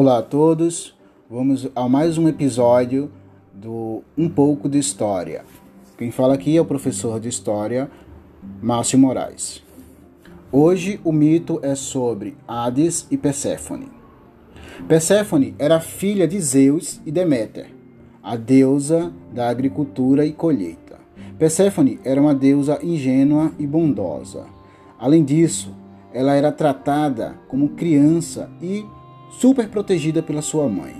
Olá a todos, vamos a mais um episódio do Um pouco de História. Quem fala aqui é o professor de História, Márcio Moraes. Hoje o mito é sobre Hades e Perséfone. Perséfone era filha de Zeus e Deméter, a deusa da agricultura e colheita. Perséfone era uma deusa ingênua e bondosa. Além disso, ela era tratada como criança e super protegida pela sua mãe.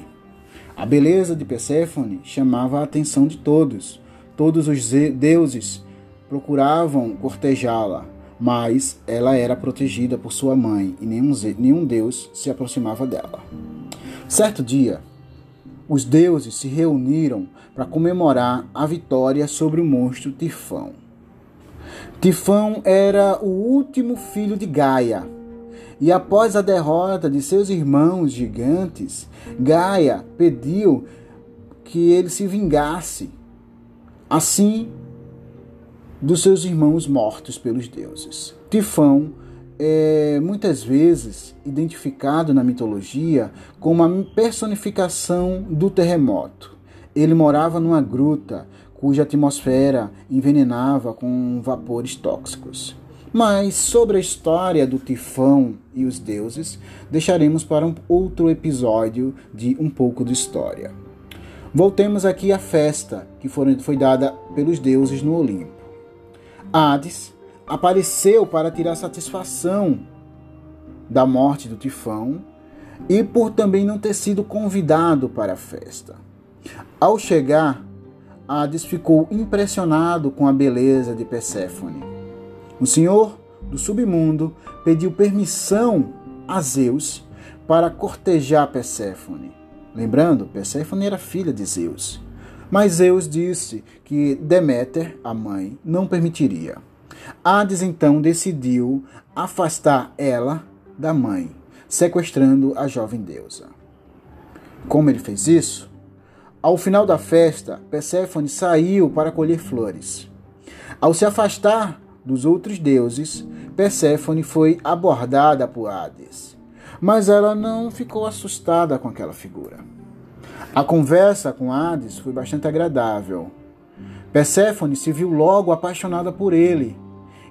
A beleza de Perséfone chamava a atenção de todos. Todos os deuses procuravam cortejá-la, mas ela era protegida por sua mãe e nenhum, nenhum deus se aproximava dela. Certo dia, os deuses se reuniram para comemorar a vitória sobre o monstro Tifão. Tifão era o último filho de Gaia, e após a derrota de seus irmãos gigantes, Gaia pediu que ele se vingasse, assim, dos seus irmãos mortos pelos deuses. Tifão é muitas vezes identificado na mitologia como a personificação do terremoto. Ele morava numa gruta cuja atmosfera envenenava com vapores tóxicos. Mas sobre a história do Tifão e os deuses, deixaremos para um outro episódio de Um pouco de História. Voltemos aqui à festa que foi dada pelos deuses no Olimpo. Hades apareceu para tirar satisfação da morte do Tifão e por também não ter sido convidado para a festa. Ao chegar, Hades ficou impressionado com a beleza de Perséfone o senhor do submundo pediu permissão a Zeus para cortejar Perséfone. Lembrando, Perséfone era filha de Zeus. Mas Zeus disse que Deméter, a mãe, não permitiria. Hades então decidiu afastar ela da mãe, sequestrando a jovem deusa. Como ele fez isso? Ao final da festa, Perséfone saiu para colher flores. Ao se afastar dos outros deuses, Perséfone foi abordada por Hades. Mas ela não ficou assustada com aquela figura. A conversa com Hades foi bastante agradável. Perséfone se viu logo apaixonada por ele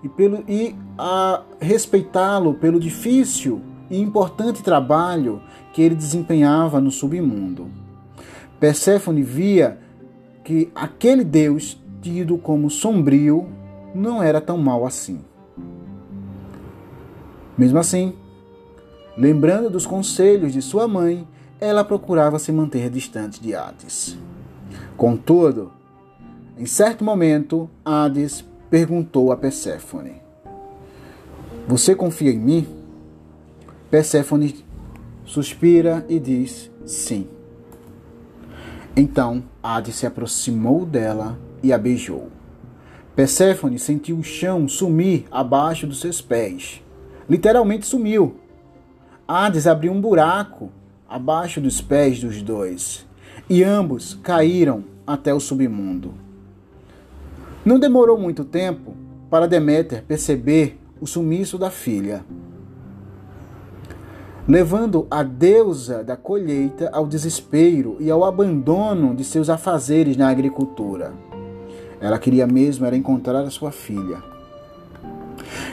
e, pelo, e a respeitá-lo pelo difícil e importante trabalho que ele desempenhava no submundo. Perséfone via que aquele deus, tido como sombrio, não era tão mal assim. Mesmo assim, lembrando dos conselhos de sua mãe, ela procurava se manter distante de Hades. Contudo, em certo momento, Hades perguntou a Perséfone: Você confia em mim? Perséfone suspira e diz: Sim. Então Hades se aproximou dela e a beijou. Perséfone sentiu o chão sumir abaixo dos seus pés. Literalmente sumiu. Hades abriu um buraco abaixo dos pés dos dois, e ambos caíram até o submundo. Não demorou muito tempo para Deméter perceber o sumiço da filha, levando a deusa da colheita ao desespero e ao abandono de seus afazeres na agricultura. Ela queria mesmo era encontrar a sua filha.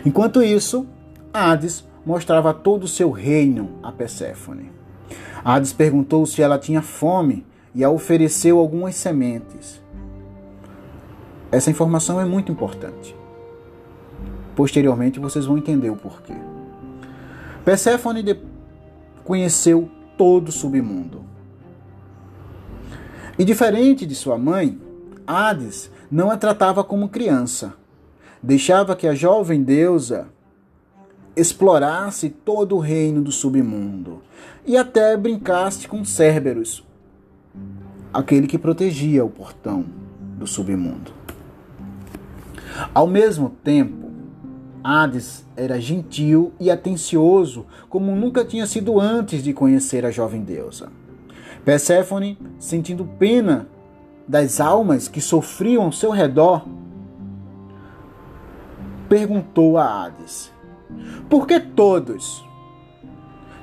Enquanto isso, Hades mostrava todo o seu reino a Perséfone. Hades perguntou se ela tinha fome e a ofereceu algumas sementes. Essa informação é muito importante. Posteriormente vocês vão entender o porquê. Perséfone conheceu todo o submundo. E diferente de sua mãe, Hades não a tratava como criança. Deixava que a jovem deusa explorasse todo o reino do submundo e até brincasse com Cerberus, aquele que protegia o portão do submundo. Ao mesmo tempo, Hades era gentil e atencioso como nunca tinha sido antes de conhecer a jovem deusa. Perséfone, sentindo pena das almas que sofriam ao seu redor, perguntou a Hades: Por que todos,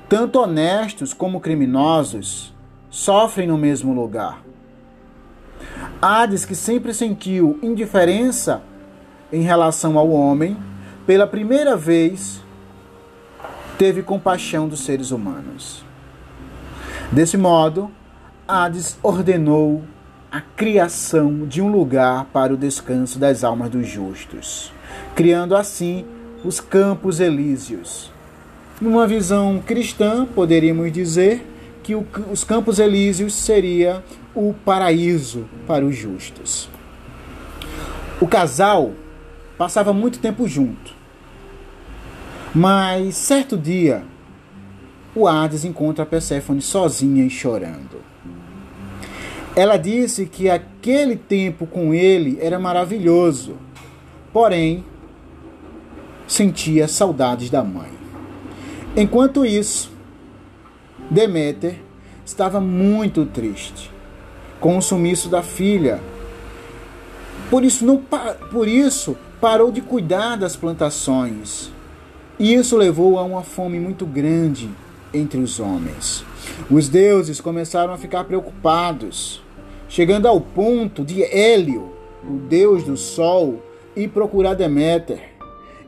tanto honestos como criminosos sofrem no mesmo lugar. Hades, que sempre sentiu indiferença em relação ao homem, pela primeira vez teve compaixão dos seres humanos. Desse modo, Hades ordenou a criação de um lugar para o descanso das almas dos justos, criando assim os Campos Elíseos. Numa visão cristã, poderíamos dizer que o, os Campos Elíseos seria o paraíso para os justos. O casal passava muito tempo junto. Mas certo dia, o Hades encontra a Perséfone sozinha e chorando. Ela disse que aquele tempo com ele era maravilhoso, porém sentia saudades da mãe. Enquanto isso, Deméter estava muito triste com o sumiço da filha. Por isso, não, por isso parou de cuidar das plantações. E isso levou a uma fome muito grande entre os homens. Os deuses começaram a ficar preocupados, chegando ao ponto de Hélio, o deus do sol, ir procurar Deméter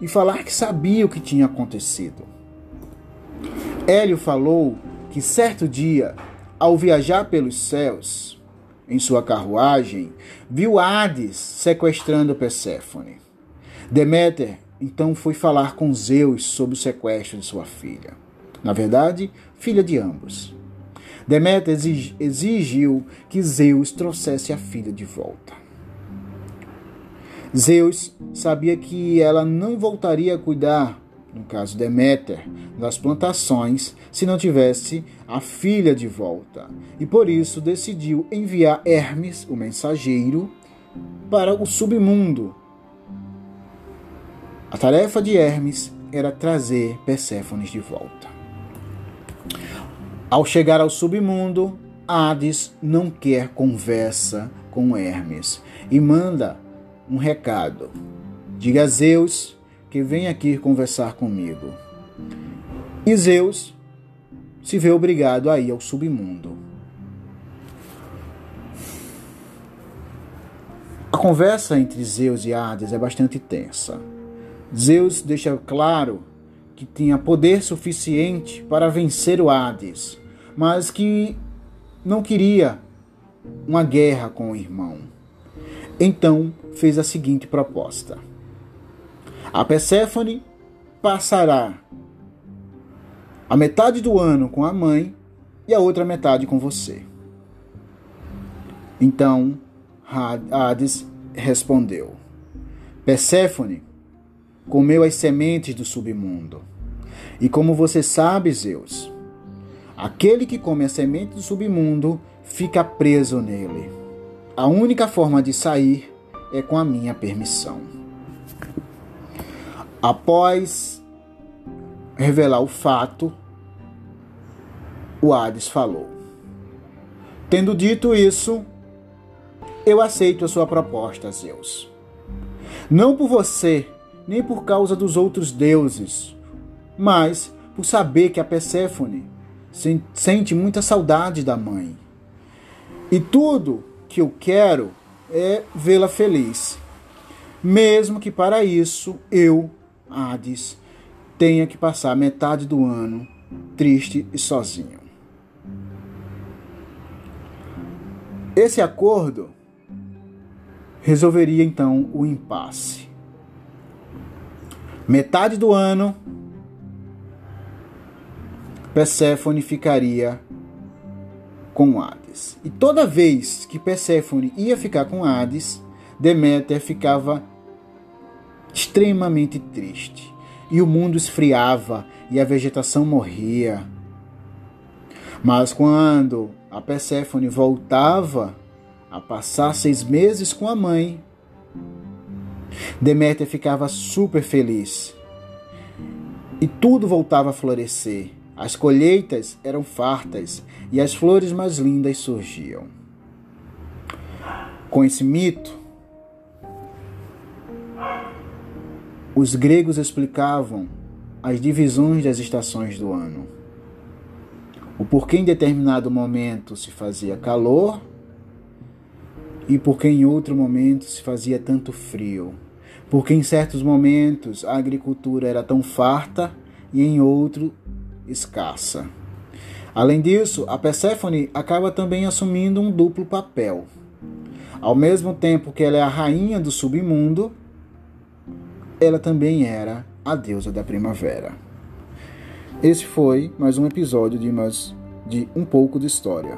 e falar que sabia o que tinha acontecido. Hélio falou que certo dia, ao viajar pelos céus, em sua carruagem, viu Hades sequestrando Perséfone. Deméter então foi falar com Zeus sobre o sequestro de sua filha. Na verdade, filha de ambos. Deméter exigiu que Zeus trouxesse a filha de volta. Zeus sabia que ela não voltaria a cuidar no caso Deméter, das plantações, se não tivesse a filha de volta. E por isso decidiu enviar Hermes, o mensageiro, para o submundo. A tarefa de Hermes era trazer Perséfones de volta. Ao chegar ao submundo, Hades não quer conversa com Hermes e manda um recado. Diga a Zeus que vem aqui conversar comigo. E Zeus se vê obrigado a ir ao submundo. A conversa entre Zeus e Hades é bastante tensa. Zeus deixa claro que tinha poder suficiente para vencer o Hades, mas que não queria uma guerra com o irmão. Então fez a seguinte proposta a Perséfone passará a metade do ano com a mãe e a outra metade com você. Então Hades respondeu: Perséfone comeu as sementes do submundo. E como você sabe, Zeus, aquele que come a semente do submundo fica preso nele. A única forma de sair é com a minha permissão. Após revelar o fato, o Hades falou: Tendo dito isso, eu aceito a sua proposta, Zeus. Não por você, nem por causa dos outros deuses, mas por saber que a Perséfone sente muita saudade da mãe. E tudo que eu quero é vê-la feliz. Mesmo que para isso eu Hades tenha que passar metade do ano triste e sozinho. Esse acordo resolveria então o impasse. Metade do ano, Perséfone ficaria com Hades. E toda vez que Perséfone ia ficar com Hades, Deméter ficava extremamente triste. E o mundo esfriava e a vegetação morria. Mas quando a Perséfone voltava a passar seis meses com a mãe, Deméter ficava super feliz. E tudo voltava a florescer. As colheitas eram fartas e as flores mais lindas surgiam. Com esse mito, Os gregos explicavam as divisões das estações do ano. o porquê em determinado momento se fazia calor e porque em outro momento se fazia tanto frio. Porque em certos momentos a agricultura era tão farta e em outro escassa. Além disso, a Perséfone acaba também assumindo um duplo papel. Ao mesmo tempo que ela é a rainha do submundo, ela também era a deusa da primavera. Esse foi mais um episódio de, mais, de Um pouco de História.